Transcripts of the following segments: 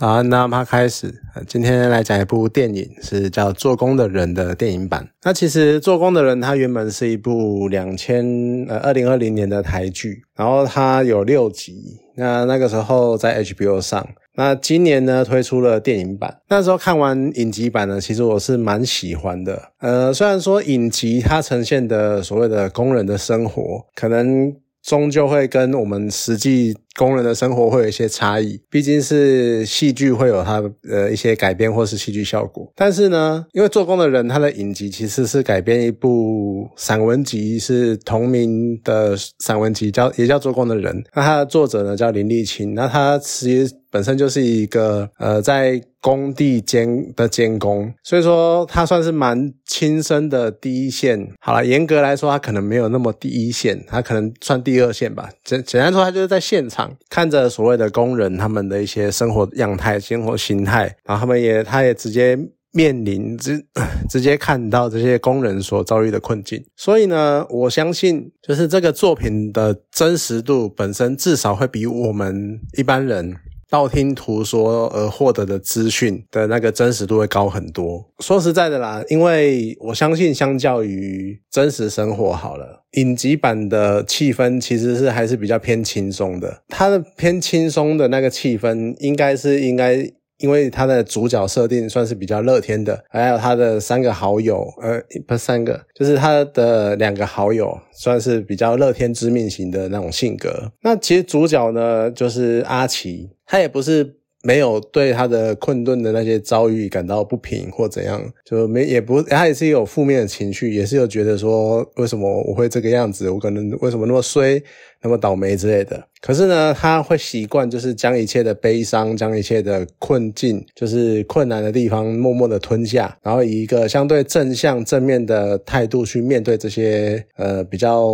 早安，那他开始。今天来讲一部电影，是叫《做工的人》的电影版。那其实《做工的人》它原本是一部两千呃二零二零年的台剧，然后它有六集。那那个时候在 HBO 上。那今年呢推出了电影版。那时候看完影集版呢，其实我是蛮喜欢的。呃，虽然说影集它呈现的所谓的工人的生活，可能。终究会跟我们实际工人的生活会有一些差异，毕竟是戏剧会有它呃一些改编或是戏剧效果。但是呢，因为做工的人他的影集其实是改编一部散文集，是同名的散文集，叫也叫做工的人。那他的作者呢叫林立清，那他其实。本身就是一个呃，在工地监的监工，所以说他算是蛮亲身的第一线。好了，严格来说，他可能没有那么第一线，他可能算第二线吧。简简单说，他就是在现场看着所谓的工人他们的一些生活样态、生活形态，然后他们也，他也直接面临直 直接看到这些工人所遭遇的困境。所以呢，我相信就是这个作品的真实度本身至少会比我们一般人。道听途说而获得的资讯的那个真实度会高很多。说实在的啦，因为我相信，相较于真实生活，好了，影集版的气氛其实是还是比较偏轻松的。它的偏轻松的那个气氛，应该是应该。因为他的主角设定算是比较乐天的，还有他的三个好友，呃，不三个，就是他的两个好友，算是比较乐天知命型的那种性格。那其实主角呢，就是阿奇，他也不是没有对他的困顿的那些遭遇感到不平或怎样，就没也不，他也是有负面的情绪，也是有觉得说，为什么我会这个样子？我可能为什么那么衰？那么倒霉之类的，可是呢，他会习惯就是将一切的悲伤、将一切的困境，就是困难的地方，默默的吞下，然后以一个相对正向、正面的态度去面对这些呃比较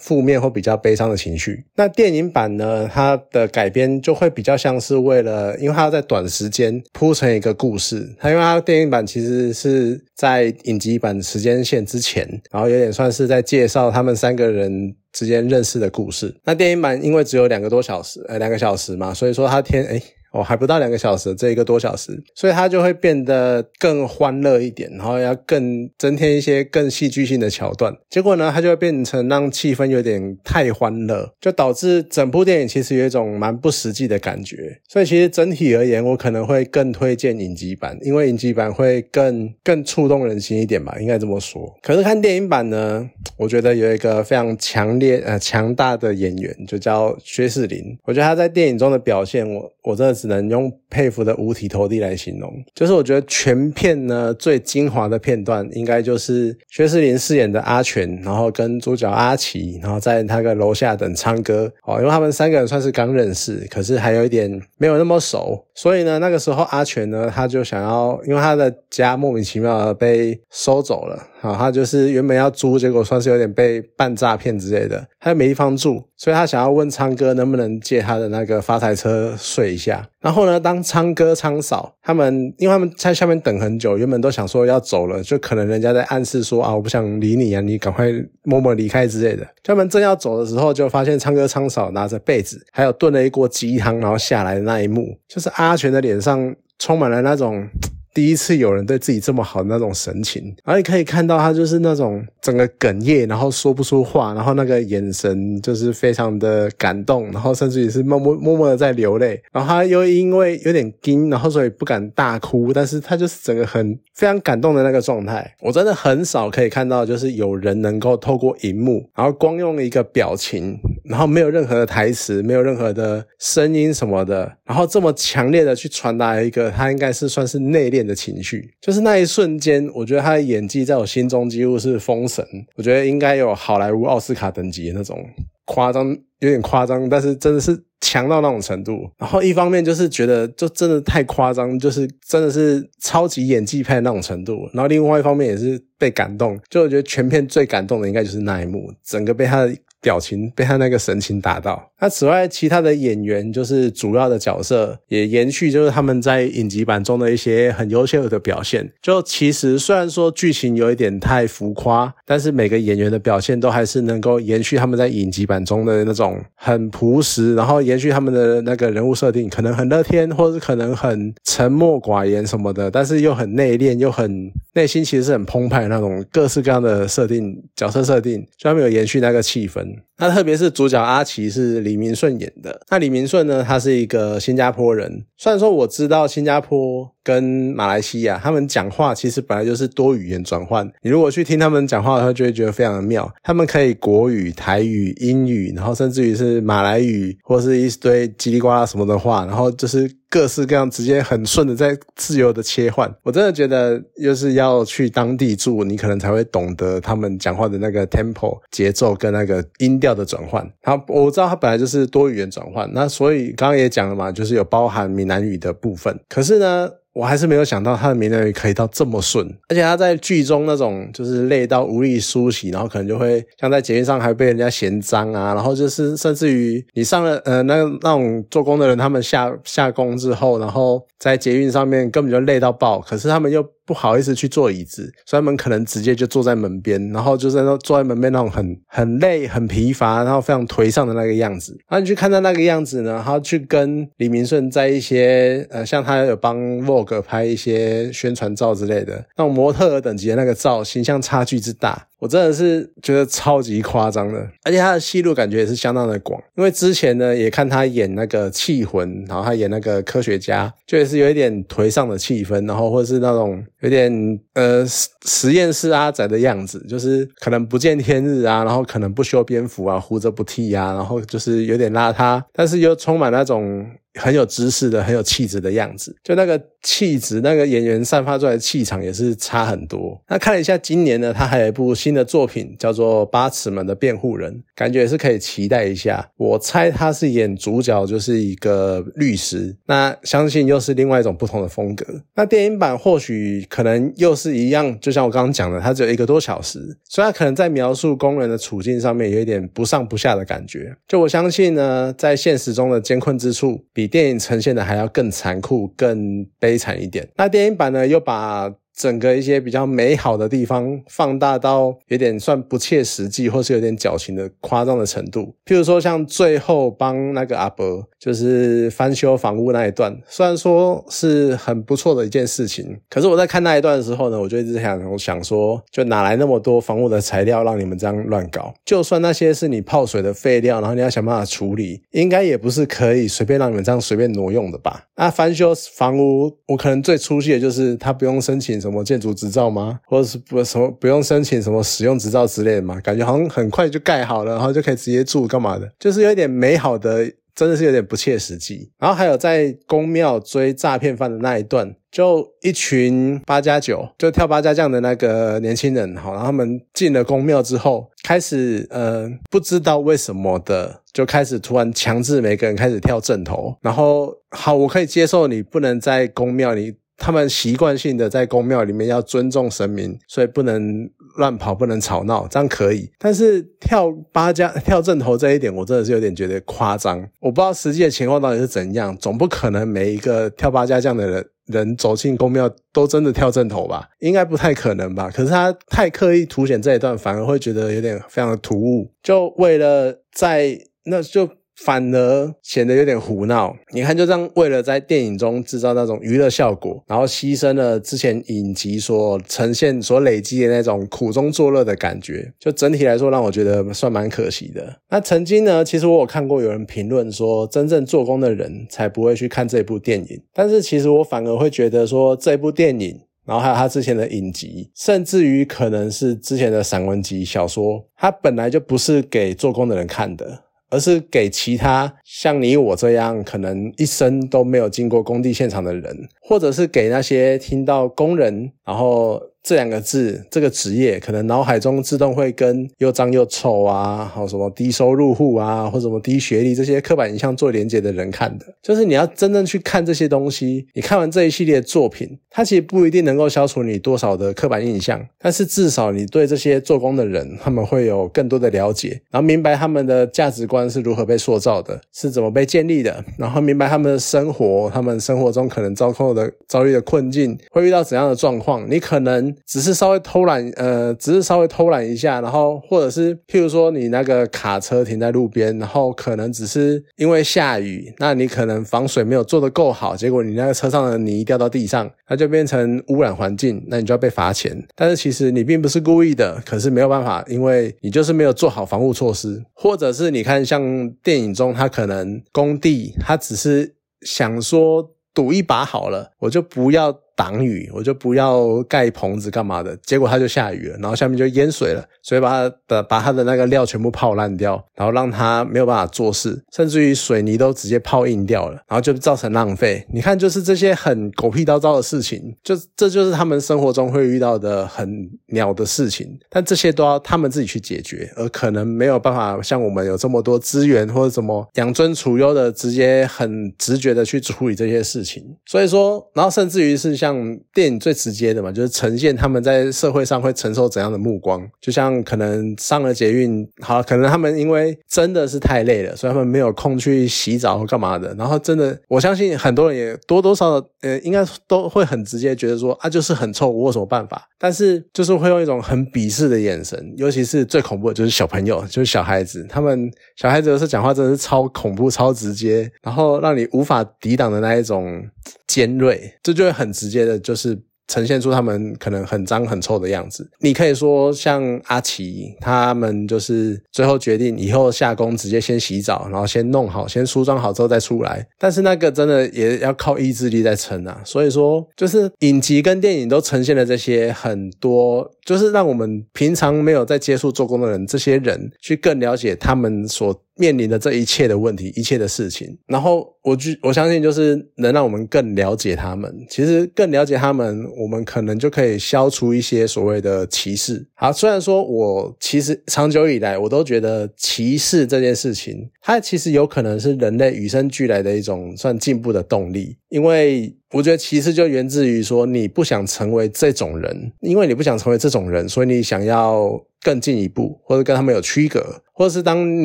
负面或比较悲伤的情绪。那电影版呢，它的改编就会比较像是为了，因为它要在短时间铺成一个故事。它因为它电影版其实是在影集版时间线之前，然后有点算是在介绍他们三个人。之间认识的故事。那电影版因为只有两个多小时，呃，两个小时嘛，所以说它天，哎。哦，还不到两个小时，这一个多小时，所以它就会变得更欢乐一点，然后要更增添一些更戏剧性的桥段。结果呢，它就会变成让气氛有点太欢乐，就导致整部电影其实有一种蛮不实际的感觉。所以其实整体而言，我可能会更推荐影集版，因为影集版会更更触动人心一点吧，应该这么说。可是看电影版呢，我觉得有一个非常强烈呃强大的演员，就叫薛仕凌。我觉得他在电影中的表现，我我真的。只能用佩服的五体投地来形容，就是我觉得全片呢最精华的片段，应该就是薛仕凌饰演的阿全，然后跟主角阿奇，然后在那个楼下等昌哥哦，因为他们三个人算是刚认识，可是还有一点没有那么熟，所以呢，那个时候阿全呢，他就想要，因为他的家莫名其妙的被收走了。啊，他就是原本要租，结果算是有点被办诈骗之类的，他又没地方住，所以他想要问昌哥能不能借他的那个发财车睡一下。然后呢，当昌哥、昌嫂他们，因为他们在下面等很久，原本都想说要走了，就可能人家在暗示说啊，我不想理你啊，你赶快默默离开之类的。他们正要走的时候，就发现昌哥、昌嫂拿着被子，还有炖了一锅鸡汤，然后下来的那一幕，就是阿全的脸上充满了那种。第一次有人对自己这么好的那种神情，然后你可以看到他就是那种整个哽咽，然后说不出话，然后那个眼神就是非常的感动，然后甚至也是默默默默的在流泪，然后他又因为有点惊，然后所以不敢大哭，但是他就是整个很非常感动的那个状态。我真的很少可以看到，就是有人能够透过荧幕，然后光用一个表情，然后没有任何的台词，没有任何的声音什么的，然后这么强烈的去传达一个他应该是算是内敛。的情绪，就是那一瞬间，我觉得他的演技在我心中几乎是封神。我觉得应该有好莱坞奥斯卡等级的那种夸张，有点夸张，但是真的是强到那种程度。然后一方面就是觉得就真的太夸张，就是真的是超级演技派那种程度。然后另外一方面也是被感动，就我觉得全片最感动的应该就是那一幕，整个被他的。表情被他那个神情打到。那此外，其他的演员就是主要的角色，也延续就是他们在影集版中的一些很优秀的表现。就其实虽然说剧情有一点太浮夸，但是每个演员的表现都还是能够延续他们在影集版中的那种很朴实，然后延续他们的那个人物设定，可能很乐天，或者可能很沉默寡言什么的，但是又很内敛，又很内心其实是很澎湃那种各式各样的设定角色设定，专门有延续那个气氛。那特别是主角阿奇是李明顺演的。那李明顺呢，他是一个新加坡人。虽然说我知道新加坡跟马来西亚他们讲话其实本来就是多语言转换。你如果去听他们讲话的话，就会觉得非常的妙。他们可以国语、台语、英语，然后甚至于是马来语，或是一堆叽里呱啦什么的话，然后就是各式各样，直接很顺的在自由的切换。我真的觉得，又是要去当地住，你可能才会懂得他们讲话的那个 tempo 节奏跟那个音。调的转换，好，我知道它本来就是多语言转换，那所以刚刚也讲了嘛，就是有包含闽南语的部分，可是呢。我还是没有想到他的名字可以到这么顺，而且他在剧中那种就是累到无力梳洗，然后可能就会像在捷运上还被人家嫌脏啊，然后就是甚至于你上了呃那那种做工的人，他们下下工之后，然后在捷运上面根本就累到爆，可是他们又不好意思去坐椅子，所以他们可能直接就坐在门边，然后就是那坐在门边那种很很累很疲乏，然后非常颓丧的那个样子。然后你去看他那个样子呢，他去跟李明顺在一些呃像他有帮 Vogue。拍一些宣传照之类的，那种模特等级的那个照，形象差距之大。我真的是觉得超级夸张的，而且他的戏路感觉也是相当的广。因为之前呢，也看他演那个《气魂》，然后他演那个科学家，就也是有一点颓丧的气氛，然后或者是那种有点呃实验室阿宅的样子，就是可能不见天日啊，然后可能不修边幅啊，胡子不剃啊，然后就是有点邋遢，但是又充满那种很有知识的、很有气质的样子。就那个气质，那个演员散发出来的气场也是差很多。那看了一下今年呢，他还有一部新。的作品叫做《八尺门的辩护人》，感觉也是可以期待一下。我猜他是演主角，就是一个律师。那相信又是另外一种不同的风格。那电影版或许可能又是一样，就像我刚刚讲的，它只有一个多小时，所以它可能在描述工人的处境上面有一点不上不下的感觉。就我相信呢，在现实中的艰困之处，比比电影呈现的还要更残酷、更悲惨一点。那电影版呢，又把整个一些比较美好的地方放大到有点算不切实际，或是有点矫情的夸张的程度。譬如说，像最后帮那个阿伯就是翻修房屋那一段，虽然说是很不错的一件事情，可是我在看那一段的时候呢，我就一直想，我想说，就哪来那么多房屋的材料让你们这样乱搞？就算那些是你泡水的废料，然后你要想办法处理，应该也不是可以随便让你们这样随便挪用的吧？那翻修房屋，我可能最出戏的就是他不用申请。什么建筑执照吗？或者是不什么不用申请什么使用执照之类的嘛？感觉好像很快就盖好了，然后就可以直接住干嘛的？就是有一点美好的，真的是有点不切实际。然后还有在公庙追诈骗犯的那一段，就一群八加九，就跳八加酱的那个年轻人，好，然后他们进了宫庙之后，开始呃不知道为什么的，就开始突然强制每个人开始跳正头。然后好，我可以接受你不能在宫庙里。他们习惯性的在宫庙里面要尊重神明，所以不能乱跑，不能吵闹，这样可以。但是跳八家跳正头这一点，我真的是有点觉得夸张。我不知道实际的情况到底是怎样，总不可能每一个跳八家将的人人走进宫庙都真的跳正头吧？应该不太可能吧？可是他太刻意凸显这一段，反而会觉得有点非常的突兀。就为了在那就。反而显得有点胡闹。你看，就这样为了在电影中制造那种娱乐效果，然后牺牲了之前影集所呈现、所累积的那种苦中作乐的感觉。就整体来说，让我觉得算蛮可惜的。那曾经呢，其实我有看过有人评论说，真正做工的人才不会去看这部电影。但是其实我反而会觉得说，这部电影，然后还有他之前的影集，甚至于可能是之前的散文集、小说，它本来就不是给做工的人看的。而是给其他像你我这样可能一生都没有经过工地现场的人，或者是给那些听到工人，然后这两个字这个职业，可能脑海中自动会跟又脏又臭啊，还有什么低收入户啊，或什么低学历这些刻板印象做连接的人看的。就是你要真正去看这些东西，你看完这一系列作品，它其实不一定能够消除你多少的刻板印象，但是至少你对这些做工的人，他们会有更多的了解，然后明白他们的价值观是如何被塑造的，是怎么被建立的，然后明白他们的生活，他们生活中可能遭受的遭遇的困境，会遇到怎样的状况。你可能只是稍微偷懒，呃，只是稍微偷懒一下，然后或者是譬如说你那个卡车停在路边，然后可能只是因为下雨，那你可能防水没有做得够好，结果你那个车上的泥掉到地上，那就变成污染环境，那你就要被罚钱。但是其实你并不是故意的，可是没有办法，因为你就是没有做好防护措施，或者是你看像电影中，他可能工地他只是想说赌一把好了，我就不要。挡雨，我就不要盖棚子干嘛的，结果它就下雨了，然后下面就淹水了，所以把它的把它的那个料全部泡烂掉，然后让它没有办法做事，甚至于水泥都直接泡硬掉了，然后就造成浪费。你看，就是这些很狗屁叨糟的事情，就这就是他们生活中会遇到的很鸟的事情，但这些都要他们自己去解决，而可能没有办法像我们有这么多资源或者怎么养尊处优的，直接很直觉的去处理这些事情。所以说，然后甚至于是。像电影最直接的嘛，就是呈现他们在社会上会承受怎样的目光。就像可能上了捷运，好，可能他们因为真的是太累了，所以他们没有空去洗澡或干嘛的。然后真的，我相信很多人也多多少少，呃，应该都会很直接觉得说啊，就是很臭，我有什么办法？但是就是会用一种很鄙视的眼神，尤其是最恐怖的就是小朋友，就是小孩子，他们小孩子有时候讲话真的是超恐怖、超直接，然后让你无法抵挡的那一种。尖锐，这就会很直接接的，就是。呈现出他们可能很脏很臭的样子。你可以说像阿奇他们，就是最后决定以后下工直接先洗澡，然后先弄好，先梳妆好之后再出来。但是那个真的也要靠意志力在撑啊。所以说，就是影集跟电影都呈现了这些很多，就是让我们平常没有在接触做工的人，这些人去更了解他们所面临的这一切的问题、一切的事情。然后我就我相信，就是能让我们更了解他们。其实更了解他们。我们可能就可以消除一些所谓的歧视。好，虽然说我其实长久以来我都觉得歧视这件事情，它其实有可能是人类与生俱来的一种算进步的动力。因为我觉得歧视就源自于说你不想成为这种人，因为你不想成为这种人，所以你想要更进一步，或者跟他们有区隔，或者是当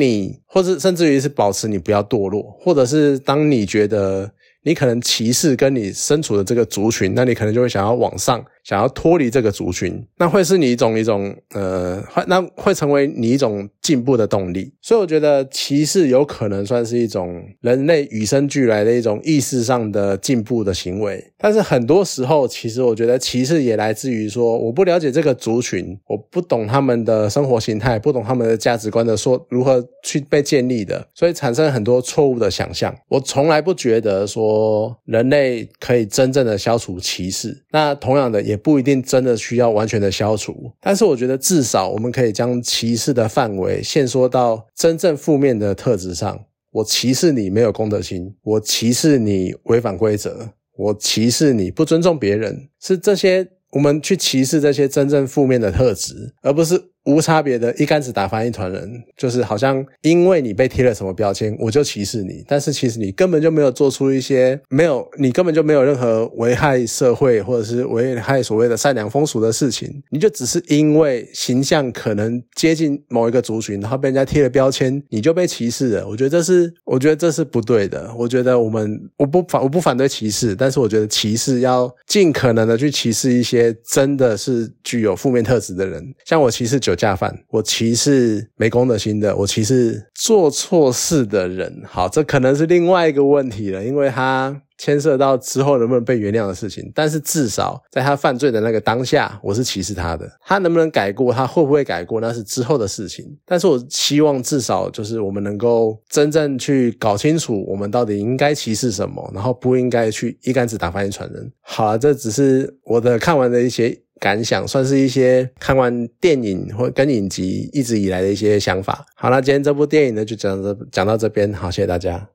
你，或者甚至于是保持你不要堕落，或者是当你觉得。你可能歧视跟你身处的这个族群，那你可能就会想要往上。想要脱离这个族群，那会是你一种一种呃，会那会成为你一种进步的动力。所以我觉得歧视有可能算是一种人类与生俱来的一种意识上的进步的行为。但是很多时候，其实我觉得歧视也来自于说我不了解这个族群，我不懂他们的生活形态，不懂他们的价值观的说如何去被建立的，所以产生很多错误的想象。我从来不觉得说人类可以真正的消除歧视。那同样的。也不一定真的需要完全的消除，但是我觉得至少我们可以将歧视的范围限缩到真正负面的特质上。我歧视你没有公德心，我歧视你违反规则，我歧视你不尊重别人，是这些我们去歧视这些真正负面的特质，而不是。无差别的一竿子打翻一团人，就是好像因为你被贴了什么标签，我就歧视你。但是其实你根本就没有做出一些没有，你根本就没有任何危害社会或者是危害所谓的善良风俗的事情，你就只是因为形象可能接近某一个族群，然后被人家贴了标签，你就被歧视了。我觉得这是，我觉得这是不对的。我觉得我们我不反我不反对歧视，但是我觉得歧视要尽可能的去歧视一些真的是具有负面特质的人，像我歧视酒。下饭，我歧视没公德心的，我歧视做错事的人。好，这可能是另外一个问题了，因为他牵涉到之后能不能被原谅的事情。但是至少在他犯罪的那个当下，我是歧视他的。他能不能改过，他会不会改过，那是之后的事情。但是我希望至少就是我们能够真正去搞清楚，我们到底应该歧视什么，然后不应该去一竿子打翻一船人。好了，这只是我的看完的一些。感想算是一些看完电影或跟影集一直以来的一些想法。好了，今天这部电影呢就讲这讲到这边，好，谢谢大家。